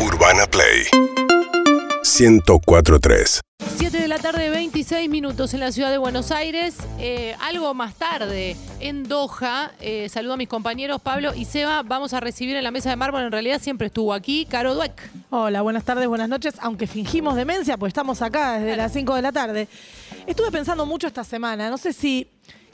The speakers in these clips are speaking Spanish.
Urbana Play 1043. 7 de la tarde, 26 minutos en la ciudad de Buenos Aires. Eh, algo más tarde, en Doha, eh, saludo a mis compañeros Pablo y Seba. Vamos a recibir en la mesa de mármol, en realidad siempre estuvo aquí, Caro Dueck. Hola, buenas tardes, buenas noches. Aunque fingimos demencia, pues estamos acá desde las 5 de la tarde. Estuve pensando mucho esta semana, no sé si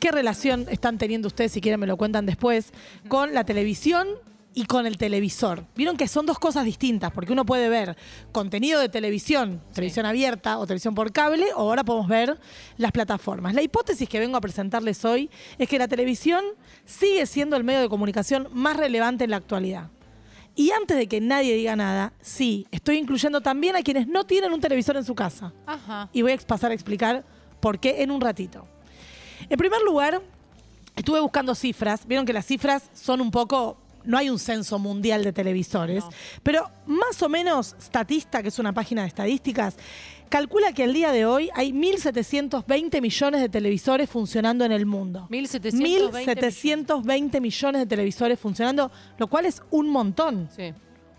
qué relación están teniendo ustedes, si quieren me lo cuentan después, con la televisión y con el televisor. Vieron que son dos cosas distintas, porque uno puede ver contenido de televisión, televisión abierta o televisión por cable, o ahora podemos ver las plataformas. La hipótesis que vengo a presentarles hoy es que la televisión sigue siendo el medio de comunicación más relevante en la actualidad. Y antes de que nadie diga nada, sí, estoy incluyendo también a quienes no tienen un televisor en su casa. Ajá. Y voy a pasar a explicar por qué en un ratito. En primer lugar, estuve buscando cifras. Vieron que las cifras son un poco. No hay un censo mundial de televisores, No. pero más o menos Statista, que es una página de estadísticas, calcula que al día de hoy hay 1.720 millones de televisores funcionando en el mundo. 1.720 1.720 millones de televisores funcionando, lo cual es un montón Sí.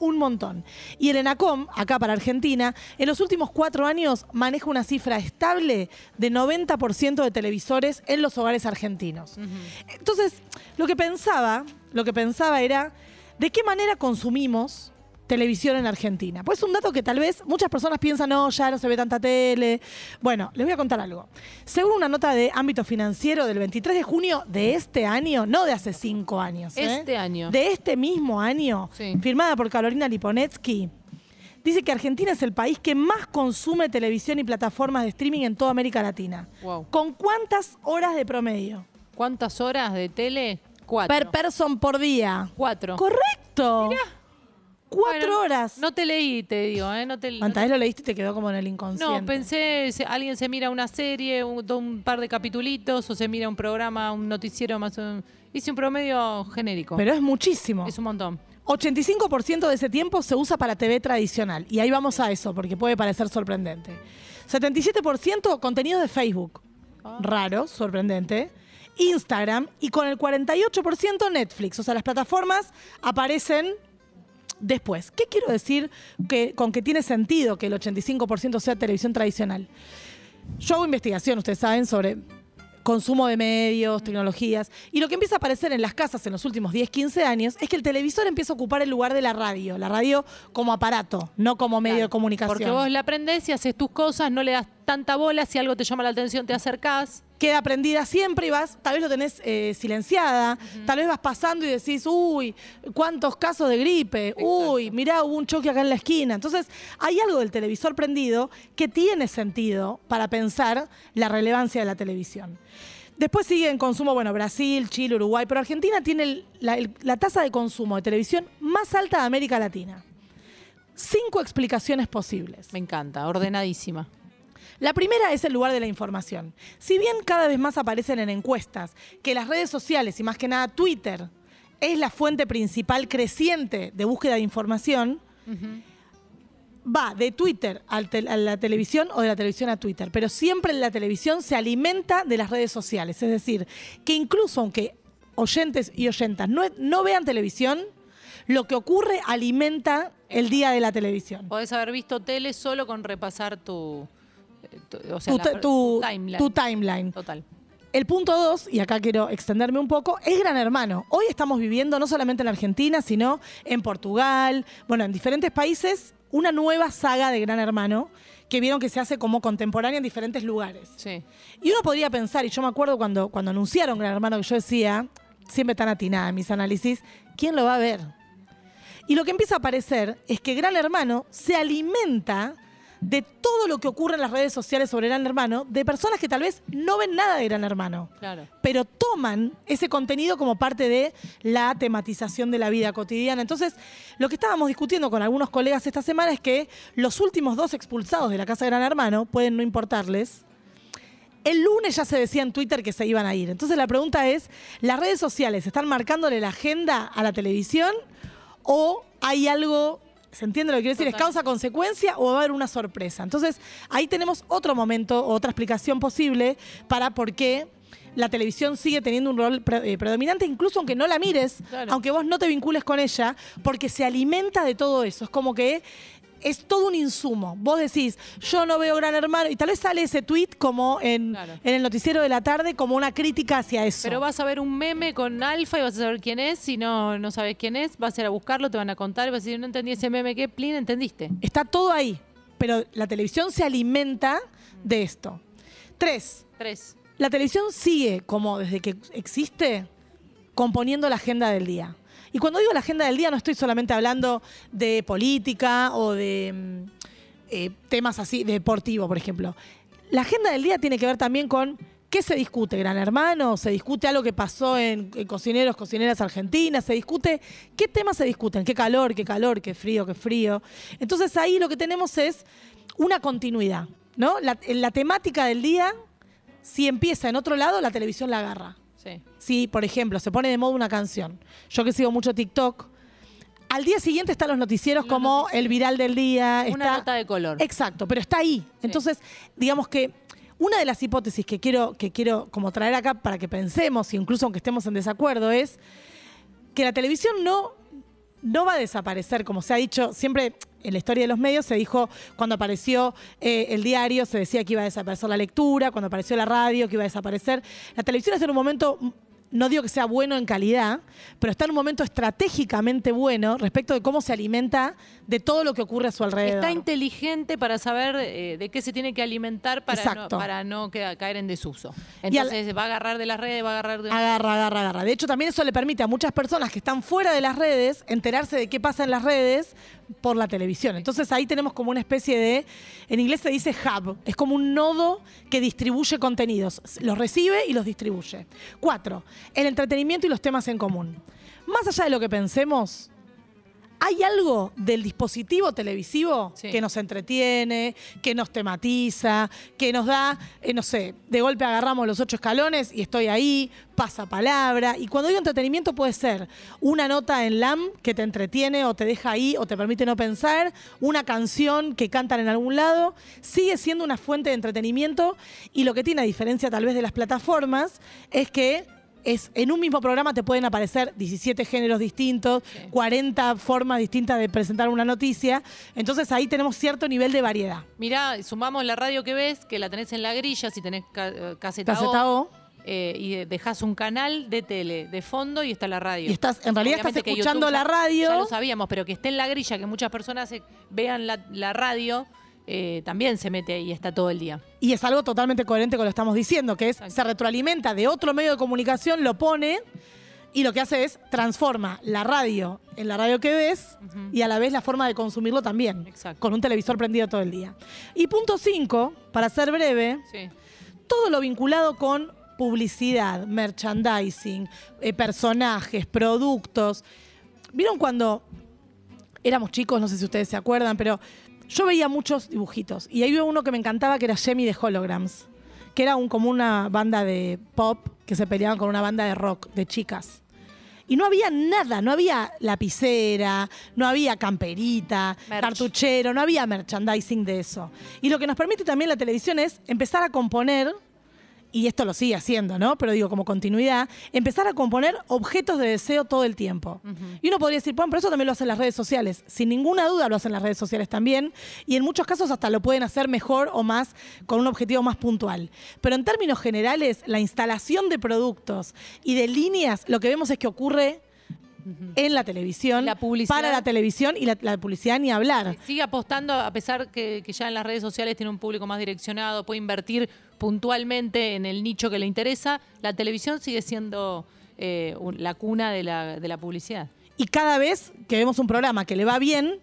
Un montón. Y el ENACOM, acá para Argentina, en los últimos cuatro años maneja una cifra estable de 90% de televisores en los hogares argentinos. Entonces, lo que pensaba, lo que pensaba era, ¿de qué manera consumimos televisión en Argentina? Pues es un dato que tal vez muchas personas piensan, no, ya no se ve tanta tele. Bueno, les voy a contar algo. Según una nota de ámbito financiero del 23 de junio de este año, no de hace cinco años. ¿eh? Este año. De este mismo año, Sí. firmada por Carolina Liponetsky, dice que Argentina es el país que más consume televisión y plataformas de streaming en toda América Latina. Wow. ¿Con cuántas horas de promedio? ¿Cuántas horas de tele? Cuatro. Per person por día. Cuatro. Correcto. Cuatro Bueno, horas. No te leí, te digo, ¿eh? No te no ¿Cuántas veces lo leíste y te quedó como en el inconsciente? No, pensé, se- alguien se mira una serie, un, un par de capitulitos, o se mira un programa, un noticiero más. um, hice un promedio genérico. Pero es muchísimo. es un montón. 85% de ese tiempo se usa para TV tradicional. Y ahí vamos a eso, porque puede parecer sorprendente. 77% contenido de Facebook. Ah. Raro, sorprendente. Instagram y con el 48% Netflix. O sea, las plataformas aparecen después. ¿Qué quiero decir que, con que tiene sentido que el 85% sea televisión tradicional? Yo hago investigación, ustedes saben, sobre consumo de medios, tecnologías. Y lo que empieza a aparecer en las casas en los últimos 10, 15 años es que el televisor empieza a ocupar el lugar de la radio. La radio como aparato, no como medio Claro, de comunicación. Porque vos la aprendés y haces tus cosas, no le das tanta bola, si algo te llama la atención te acercás. queda prendida siempre y vas, tal vez lo tenés eh, silenciada, tal vez vas pasando y decís, uy, cuántos casos de gripe, uy, mirá, hubo un choque acá en la esquina. Entonces, hay algo del televisor prendido que tiene sentido para pensar la relevancia de la televisión. Después sigue en consumo, bueno, Brasil, Chile, Uruguay, pero Argentina tiene el- la, el- la tasa de consumo de televisión más alta de América Latina. Cinco explicaciones posibles. Me encanta, ordenadísima. La primera es el lugar de la información. Si bien cada vez más aparecen en encuestas que las redes sociales y más que nada Twitter es la fuente principal creciente de búsqueda de información, va de Twitter a la televisión o de la televisión a Twitter, pero siempre la televisión se alimenta de las redes sociales. Es decir, que incluso aunque oyentes y oyentas no, no vean televisión, lo que ocurre alimenta el día de la televisión. Podés haber visto tele solo con repasar tu. Tu- o sea, Tu, la- te- tu- timeline. tu timeline. Total. El punto dos, y acá quiero extenderme un poco, es Gran Hermano. Hoy estamos viviendo no solamente en Argentina, sino en Portugal, bueno, en diferentes países, una nueva saga de Gran Hermano que vieron que se hace como contemporánea en diferentes lugares. Sí. Y uno podría pensar, y yo me acuerdo cuando, cuando anunciaron Gran Hermano, que yo decía, siempre tan atinada en mis análisis, ¿quién lo va a ver? Y lo que empieza a aparecer es que Gran Hermano se alimenta de todo lo que ocurre en las redes sociales sobre Gran Hermano, de personas que tal vez no ven nada de Gran Hermano, Claro. pero toman ese contenido como parte de la tematización de la vida cotidiana. Entonces, lo que estábamos discutiendo con algunos colegas esta semana es que los últimos dos expulsados de la Casa de Gran Hermano pueden no importarles. El lunes ya se decía en Twitter que se iban a ir. Entonces la pregunta es, ¿las redes sociales están marcándole la agenda a la televisión o hay algo, ¿se entiende lo que quiero decir? ¿Es causa-consecuencia o va a haber una sorpresa? Entonces ahí tenemos otro momento, otra explicación posible para por qué la televisión sigue teniendo un rol pre- eh, predominante, incluso aunque no la mires, Claro. aunque vos no te vincules con ella, porque se alimenta de todo eso. Es como que es todo un insumo. Vos decís, yo no veo Gran Hermano, y tal vez sale ese tweet como en, Claro. en el noticiero de la tarde, como una crítica hacia eso. Pero vas a ver un meme con Alfa y vas a saber quién es. Si no, no sabes quién es, vas a ir a buscarlo, te van a contar y vas a decir, no entendí ese meme, ¿qué? Plin, ¿entendiste? Está todo ahí, pero la televisión se alimenta de esto. Tres, Tres. la televisión sigue, como desde que existe, componiendo la agenda del día. Y cuando digo la agenda del día no estoy solamente hablando de política o de mm, eh, temas así, deportivo, por ejemplo. La agenda del día tiene que ver también con qué se discute, Gran Hermano, se discute algo que pasó en, cocineros, cocineras argentinas, se discute qué temas se discuten, qué calor, qué calor, qué frío, qué frío. Entonces ahí lo que tenemos es una continuidad, ¿no? La temática del día, si empieza en otro lado, la televisión la agarra. Sí. Si, por ejemplo, se pone de moda una canción, yo que sigo mucho TikTok, al día siguiente están los noticieros Los como noticieros. el viral del día. Una está- nota de color. Exacto, pero está ahí. Entonces, digamos que una de las hipótesis que quiero, que quiero como traer acá para que pensemos, incluso aunque estemos en desacuerdo, es que la televisión no, no va a desaparecer, como se ha dicho siempre en la historia de los medios, se dijo cuando apareció eh, el diario, se decía que iba a desaparecer la lectura, cuando apareció la radio, que iba a desaparecer. La televisión está en un momento, no digo que sea bueno en calidad, pero está en un momento estratégicamente bueno respecto de cómo se alimenta de todo lo que ocurre a su alrededor. Está inteligente para saber eh, de qué se tiene que alimentar para no, para caer en desuso. Al- Entonces va a agarrar de las redes, va a agarrar de... Agarra, agarra, agarra. De hecho, también eso le permite a muchas personas que están fuera de las redes enterarse de qué pasa en las redes por la televisión. Entonces ahí tenemos como una especie de, en inglés se dice hub, es como un nodo que distribuye contenidos, los recibe y los distribuye. Cuatro, el entretenimiento y los temas en común. Más allá de lo que pensemos, ¿Hay algo del dispositivo televisivo Sí. que nos entretiene, que nos tematiza, que nos da, eh, no sé, de golpe agarramos los ocho escalones y estoy ahí, pasa palabra? Y cuando digo entretenimiento puede ser una nota en LAM que te entretiene o te deja ahí o te permite no pensar, una canción que cantan en algún lado, sigue siendo una fuente de entretenimiento y lo que tiene a diferencia tal vez de las plataformas es que es en un mismo programa te pueden aparecer 17 géneros distintos, 40 formas distintas de presentar una noticia. Entonces ahí tenemos cierto nivel de variedad. Mirá, sumamos la radio que ves, que la tenés en la grilla, si tenés ca- eh, caseta, Caseta O, O. eh, y dejas un canal de tele de fondo y está la radio. Y estás, en realidad Obviamente estás escuchando YouTube la radio. Ya lo sabíamos, pero que esté en la grilla, que muchas personas eh, vean la, la radio, eh, también se mete y está todo el día. Y es algo totalmente coherente con lo que estamos diciendo, que es Exacto. se retroalimenta de otro medio de comunicación, lo pone y lo que hace es transforma la radio en la radio que ves y a la vez la forma de consumirlo también, Exacto. con un televisor prendido todo el día. Y punto 5, para ser breve, Sí. todo lo vinculado con publicidad, merchandising, eh, personajes, productos. ¿Vieron cuando éramos chicos? No sé si ustedes se acuerdan, pero yo veía muchos dibujitos. Y ahí había uno que me encantaba que era Jemmy de Holograms, que era un, como una banda de pop que se peleaban con una banda de rock de chicas. Y no había nada, no había lapicera, no había camperita, Merch. cartuchero, no había merchandising de eso. Y lo que nos permite también la televisión es empezar a componer, y esto lo sigue haciendo, ¿no? Pero digo, como continuidad, empezar a componer objetos de deseo todo el tiempo. Y uno podría decir, bueno, pero eso también lo hacen las redes sociales. Sin ninguna duda lo hacen las redes sociales también. Y en muchos casos hasta lo pueden hacer mejor o más con un objetivo más puntual. Pero en términos generales, la instalación de productos y de líneas, lo que vemos es que ocurre en la televisión, La publicidad. para la televisión y la, la publicidad ni hablar. Sigue apostando, a pesar que, que ya en las redes sociales tiene un público más direccionado, puede invertir puntualmente en el nicho que le interesa, la televisión sigue siendo eh, la cuna de la, de la publicidad. Y cada vez que vemos un programa que le va bien,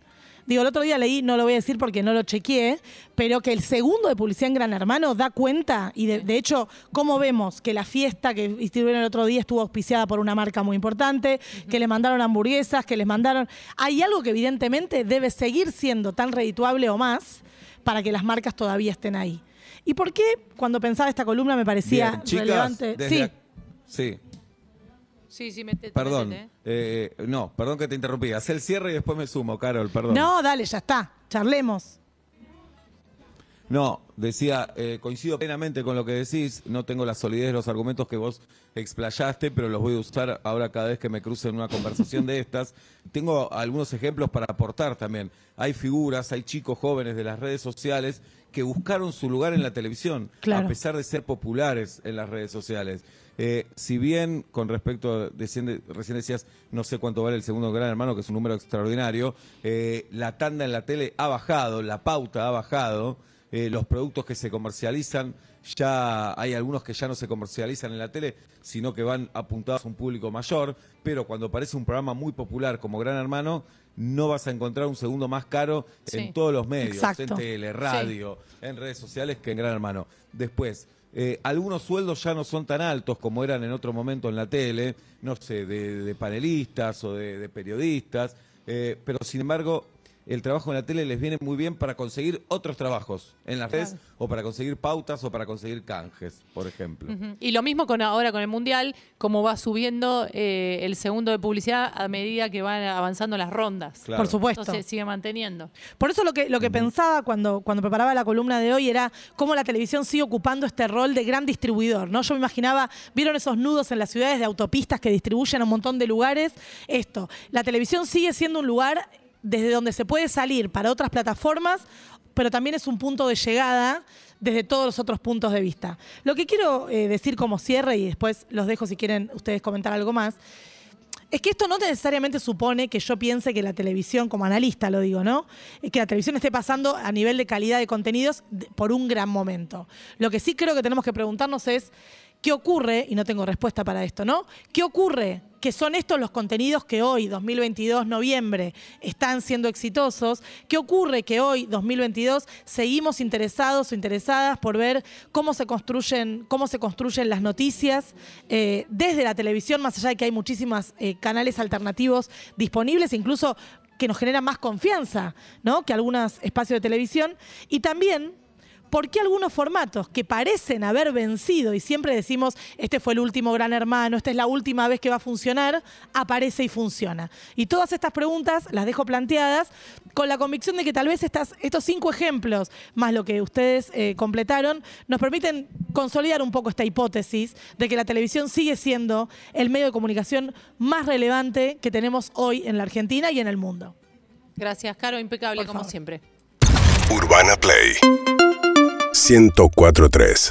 digo, el otro día leí, no lo voy a decir porque no lo chequeé, pero que el segundo de publicidad en Gran Hermano da cuenta, y de, de hecho, cómo vemos que la fiesta que distribuyeron el otro día estuvo auspiciada por una marca muy importante, que le mandaron hamburguesas, que les mandaron... Hay algo que evidentemente debe seguir siendo tan redituable o más para que las marcas todavía estén ahí. ¿Y por qué cuando pensaba esta columna me parecía Bien, chicas, relevante? desde Sí, sí, Sí, sí, metete, perdón. metete, ¿eh? Eh, no, perdón que te interrumpí. Haz el cierre y después me sumo, Carol, perdón. no, dale, ya está, charlemos. No, decía, eh, coincido plenamente con lo que decís, no tengo la solidez de los argumentos que vos explayaste, pero los voy a usar ahora cada vez que me cruce en una conversación de estas. Tengo algunos ejemplos para aportar también. Hay figuras, hay chicos jóvenes de las redes sociales que buscaron su lugar en la televisión, Claro. a pesar de ser populares en las redes sociales. Eh, si bien con respecto, a- recién, recién decías, no sé cuánto vale el segundo Gran Hermano, que es un número extraordinario, eh, la tanda en la tele ha bajado, la pauta ha bajado, eh, los productos que se comercializan, ya hay algunos que ya no se comercializan en la tele, sino que van apuntados a un público mayor, pero cuando aparece un programa muy popular como Gran Hermano, no vas a encontrar un segundo más caro Sí. en todos los medios, Exacto. en tele, radio, en redes sociales que en Gran Hermano. Después, eh, algunos sueldos ya no son tan altos como eran en otro momento en la tele, no sé, de, panelistas o de, de periodistas, eh, pero sin embargo el trabajo en la tele les viene muy bien para conseguir otros trabajos en las redes o para conseguir pautas o para conseguir canjes, por ejemplo. Y lo mismo con ahora con el Mundial, como va subiendo eh, el segundo de publicidad a medida que van avanzando las rondas. Claro. Por supuesto. Entonces se sigue manteniendo. Por eso lo que, lo que pensaba cuando, cuando preparaba la columna de hoy era cómo la televisión sigue ocupando este rol de gran distribuidor, ¿no? Yo me imaginaba, ¿vieron esos nudos en las ciudades de autopistas que distribuyen a un montón de lugares? Esto, la televisión sigue siendo un lugar desde donde se puede salir para otras plataformas, pero también es un punto de llegada desde todos los otros puntos de vista. Lo que quiero eh, decir como cierre, y después los dejo si quieren ustedes comentar algo más, es que esto no necesariamente supone que yo piense que la televisión, como analista lo digo, ¿no? Eh, Que la televisión esté pasando a nivel de calidad de contenidos por un gran momento. Lo que sí creo que tenemos que preguntarnos es, ¿qué ocurre? Y no tengo respuesta para esto, ¿no? ¿Qué ocurre? Que son estos los contenidos que hoy, 2022, noviembre, están siendo exitosos. ¿Qué ocurre que hoy, 2022, seguimos interesados o interesadas por ver cómo se construyen, cómo se construyen las noticias eh, desde la televisión, más allá de que hay muchísimos canales alternativos disponibles, incluso que nos generan más confianza, ¿no? Que algunos espacios de televisión. Y también ¿Por qué algunos formatos que parecen haber vencido y siempre decimos, este fue el último gran hermano, esta es la última vez que va a funcionar, aparece y funciona? Y todas estas preguntas las dejo planteadas con la convicción de que tal vez estas, estos cinco ejemplos, más lo que ustedes eh, completaron, nos permiten consolidar un poco esta hipótesis de que la televisión sigue siendo el medio de comunicación más relevante que tenemos hoy en la Argentina y en el mundo. Gracias, Caro, impecable Por como favor. siempre. Urbana Play 1043